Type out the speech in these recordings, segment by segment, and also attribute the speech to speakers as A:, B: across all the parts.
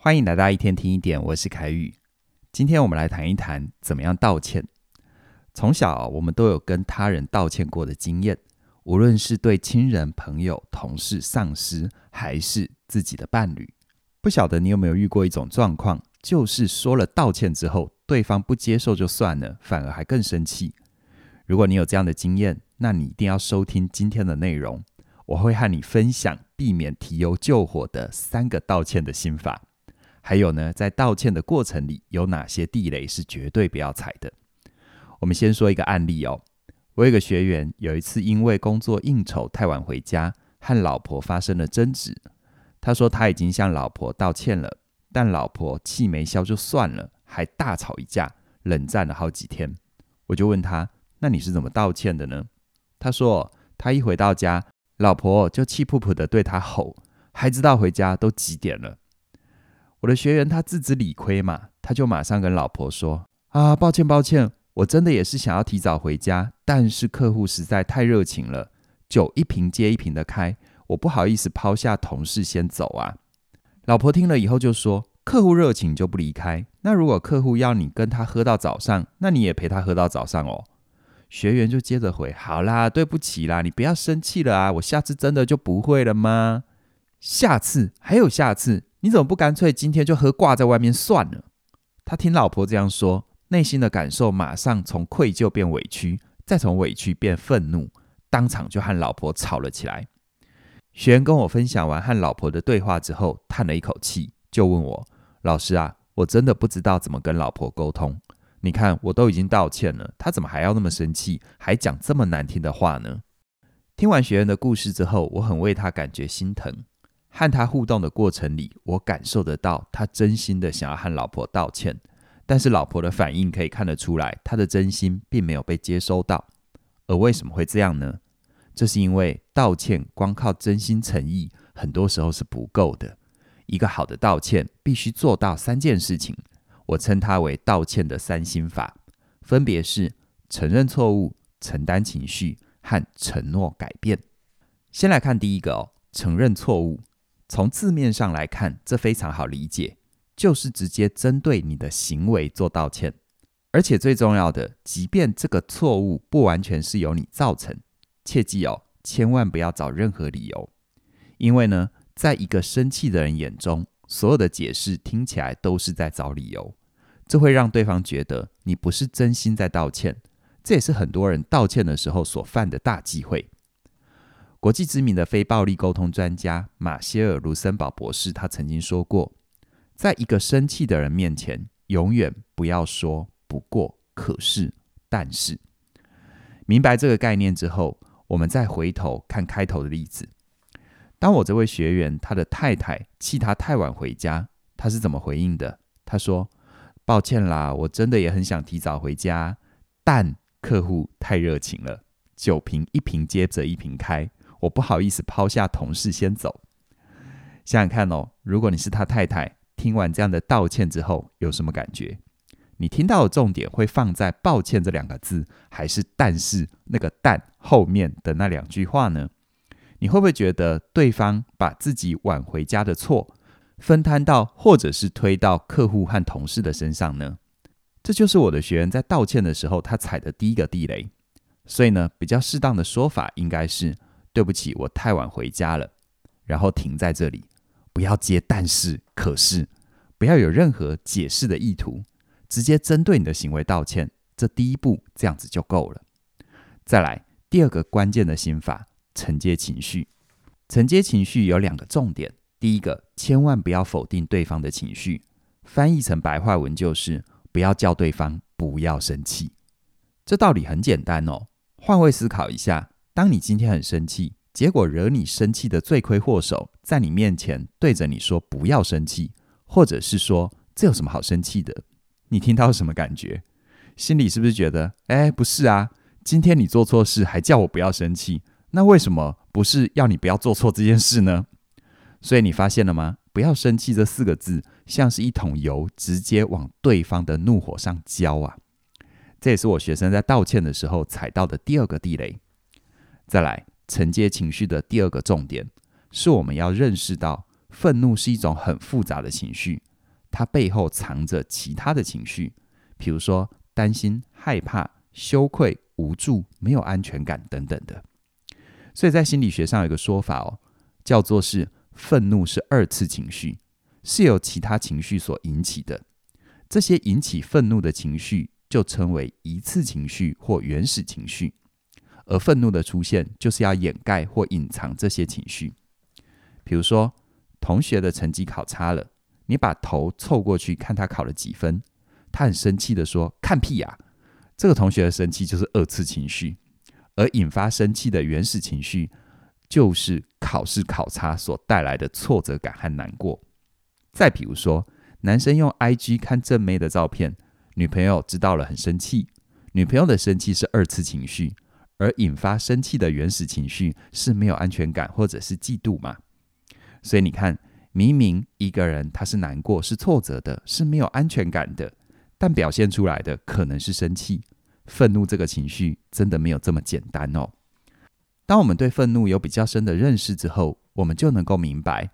A: 欢迎来到一天听一点，我是凯宇。今天我们来谈一谈怎么样道歉。从小我们都有跟他人道歉过的经验，无论是对亲人、朋友、同事、上司，还是自己的伴侣。不晓得你有没有遇过一种状况，就是说了道歉之后，对方不接受就算了，反而还更生气。如果你有这样的经验，那你一定要收听今天的内容，我会和你分享避免提油救火的三个道歉的心法。还有呢，在道歉的过程里，有哪些地雷是绝对不要踩的？我们先说一个案例哦。我有个学员，有一次因为工作应酬太晚回家，和老婆发生了争执。他说他已经向老婆道歉了，但老婆气没消就算了，还大吵一架，冷战了好几天。我就问他：“那你是怎么道歉的呢？”他说：“他一回到家，老婆就气噗噗的对他吼，还知道回家都几点了。”我的学员他自知理亏嘛，他就马上跟老婆说：“啊，抱歉抱歉，我真的也是想要提早回家，但是客户实在太热情了，酒一瓶接一瓶的开，我不好意思抛下同事先走啊。”老婆听了以后就说：“客户热情就不离开，那如果客户要你跟他喝到早上，那你也陪他喝到早上哦。”学员就接着回：“好啦，对不起啦，你不要生气了啊，我下次真的就不会了吗？下次还有下次。”你怎么不干脆今天就喝挂在外面算了？他听老婆这样说，内心的感受马上从愧疚变委屈，再从委屈变愤怒，当场就和老婆吵了起来。学员跟我分享完和老婆的对话之后，叹了一口气，就问我：“老师啊，我真的不知道怎么跟老婆沟通。你看，我都已经道歉了，她怎么还要那么生气，还讲这么难听的话呢？”听完学员的故事之后，我很为他感觉心疼。和他互动的过程里，我感受得到他真心的想要和老婆道歉，但是老婆的反应可以看得出来，他的真心并没有被接收到。而为什么会这样呢？这是因为道歉光靠真心诚意，很多时候是不够的。一个好的道歉必须做到三件事情，我称它为道歉的三心法，分别是承认错误、承担情绪和承诺改变。先来看第一个哦，承认错误。从字面上来看，这非常好理解，就是直接针对你的行为做道歉。而且最重要的，即便这个错误不完全是由你造成，切记哦，千万不要找任何理由，因为呢，在一个生气的人眼中，所有的解释听起来都是在找理由，这会让对方觉得你不是真心在道歉。这也是很多人道歉的时候所犯的大忌讳。国际知名的非暴力沟通专家马歇尔·卢森堡博士，他曾经说过，在一个生气的人面前，永远不要说“不过”“可是”“但是”。明白这个概念之后，我们再回头看开头的例子。当我这位学员他的太太气他太晚回家，他是怎么回应的？他说：“抱歉啦，我真的也很想提早回家，但客户太热情了，酒瓶一瓶接着一瓶开。”我不好意思抛下同事先走。想想看哦，如果你是他太太，听完这样的道歉之后，有什么感觉？你听到的重点会放在“抱歉”这两个字，还是“但是”那个“但”后面的那两句话呢？你会不会觉得对方把自己晚回家的错分摊到，或者是推到客户和同事的身上呢？这就是我的学员在道歉的时候，他踩的第一个地雷。所以呢，比较适当的说法应该是。对不起，我太晚回家了。然后停在这里，不要接但是、可是，不要有任何解释的意图，直接针对你的行为道歉。这第一步这样子就够了。再来，第二个关键的心法：承接情绪。承接情绪有两个重点。第一个，千万不要否定对方的情绪。翻译成白话文就是：不要叫对方不要生气。这道理很简单哦。换位思考一下。当你今天很生气，结果惹你生气的罪魁祸首在你面前对着你说“不要生气”，或者是说“这有什么好生气的”，你听到什么感觉？心里是不是觉得“哎，不是啊，今天你做错事还叫我不要生气，那为什么不是要你不要做错这件事呢？”所以你发现了吗？“不要生气”这四个字像是一桶油，直接往对方的怒火上浇啊！这也是我学生在道歉的时候踩到的第二个地雷。再来，承接情绪的第二个重点，是我们要认识到，愤怒是一种很复杂的情绪，它背后藏着其他的情绪，比如说担心、害怕、羞愧、无助、没有安全感等等的。所以在心理学上有一个说法哦，叫做是愤怒是二次情绪，是由其他情绪所引起的。这些引起愤怒的情绪就称为一次情绪或原始情绪，而愤怒的出现就是要掩盖或隐藏这些情绪。比如说，同学的成绩考差了，你把头凑过去看他考了几分，他很生气地说：“看屁呀！”这个同学的生气就是二次情绪，而引发生气的原始情绪就是考试考差所带来的挫折感和难过。再比如说，男生用 IG 看正妹的照片，女朋友知道了很生气，女朋友的生气是二次情绪，而引发生气的原始情绪是没有安全感或者是嫉妒嘛。所以你看，明明一个人他是难过、是挫折的、是没有安全感的，但表现出来的可能是生气、愤怒。这个情绪真的没有这么简单哦。当我们对愤怒有比较深的认识之后，我们就能够明白，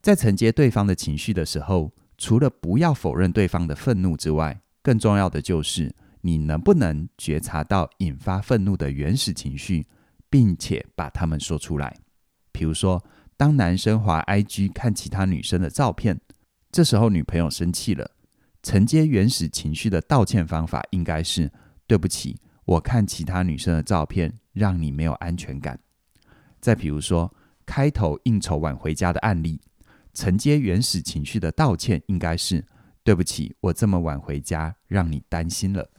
A: 在承接对方的情绪的时候，除了不要否认对方的愤怒之外，更重要的就是你能不能觉察到引发愤怒的原始情绪，并且把它们说出来。比如说，当男生滑 IG 看其他女生的照片，这时候女朋友生气了，承接原始情绪的道歉方法应该是：对不起，我看其他女生的照片让你没有安全感。再比如说，开头应酬晚回家的案例，承接原始情绪的道歉应该是：对不起，我这么晚回家让你担心了。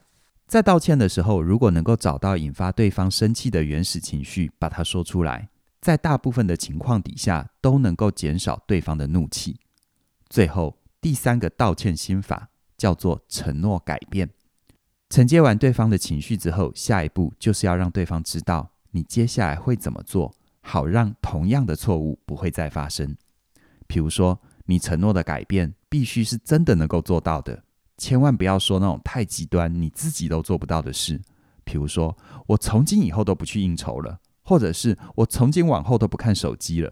A: 在道歉的时候，如果能够找到引发对方生气的原始情绪，把它说出来。在大部分的情况底下，都能够减少对方的怒气。最后，第三个道歉心法叫做承诺改变。承接完对方的情绪之后，下一步就是要让对方知道你接下来会怎么做，好让同样的错误不会再发生。比如说，你承诺的改变必须是真的能够做到的，千万不要说那种太极端、你自己都做不到的事。比如说，我从今以后都不去应酬了。或者是我从今往后都不看手机了，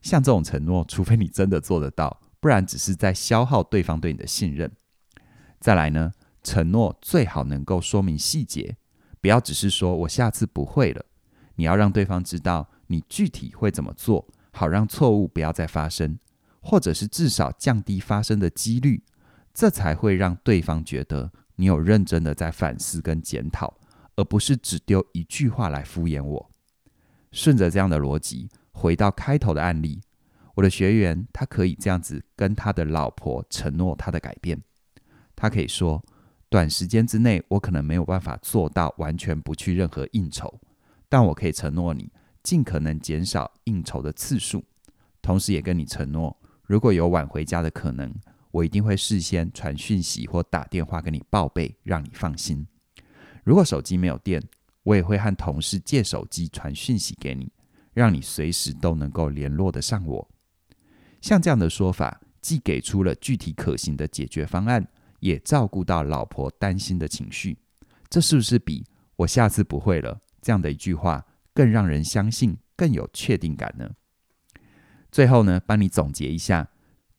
A: 像这种承诺，除非你真的做得到，不然只是在消耗对方对你的信任。再来呢，承诺最好能够说明细节，不要只是说我下次不会了，你要让对方知道你具体会怎么做，好让错误不要再发生，或者是至少降低发生的几率，这才会让对方觉得你有认真的在反思跟检讨，而不是只丢一句话来敷衍我。顺着这样的逻辑，回到开头的案例，我的学员他可以这样子跟他的老婆承诺他的改变。他可以说，短时间之内我可能没有办法做到完全不去任何应酬，但我可以承诺你，尽可能减少应酬的次数。同时也跟你承诺，如果有晚回家的可能，我一定会事先传讯息或打电话跟你报备，让你放心。如果手机没有电，我也会和同事借手机传讯息给你，让你随时都能够联络得上我。像这样的说法，既给出了具体可行的解决方案，也照顾到老婆担心的情绪。这是不是比“我下次不会了”这样的一句话更让人相信、更有确定感呢？最后呢，帮你总结一下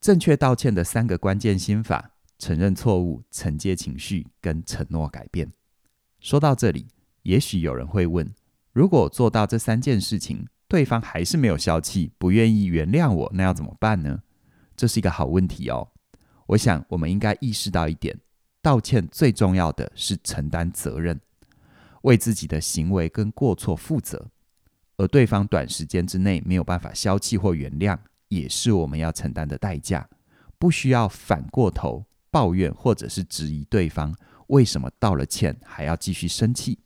A: 正确道歉的三个关键心法：承认错误、承接情绪跟承诺改变。说到这里。也许有人会问：如果做到这三件事情，对方还是没有消气，不愿意原谅我，那要怎么办呢？这是一个好问题哦。我想，我们应该意识到一点：道歉最重要的是承担责任，为自己的行为跟过错负责。而对方短时间之内没有办法消气或原谅，也是我们要承担的代价。不需要反过头抱怨或者是质疑对方为什么道了歉还要继续生气。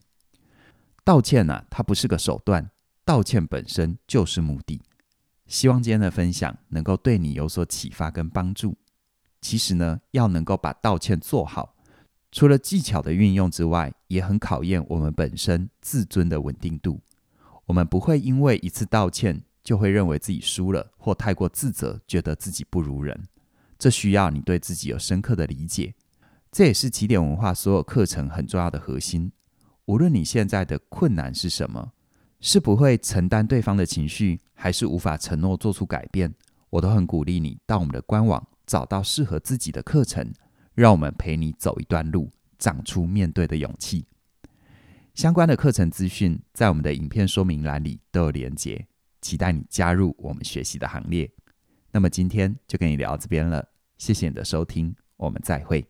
A: 道歉呢、啊，它不是个手段，道歉本身就是目的。希望今天的分享能够对你有所启发跟帮助。其实呢，要能够把道歉做好，除了技巧的运用之外，也很考验我们本身自尊的稳定度。我们不会因为一次道歉就会认为自己输了，或太过自责，觉得自己不如人。这需要你对自己有深刻的理解。这也是起点文化所有课程很重要的核心。无论你现在的困难是什么，是不会承担对方的情绪，还是无法承诺做出改变，我都很鼓励你到我们的官网找到适合自己的课程，让我们陪你走一段路，长出面对的勇气。相关的课程资讯在我们的影片说明栏里都有连结，期待你加入我们学习的行列。那么今天就跟你聊到这边了，谢谢你的收听，我们再会。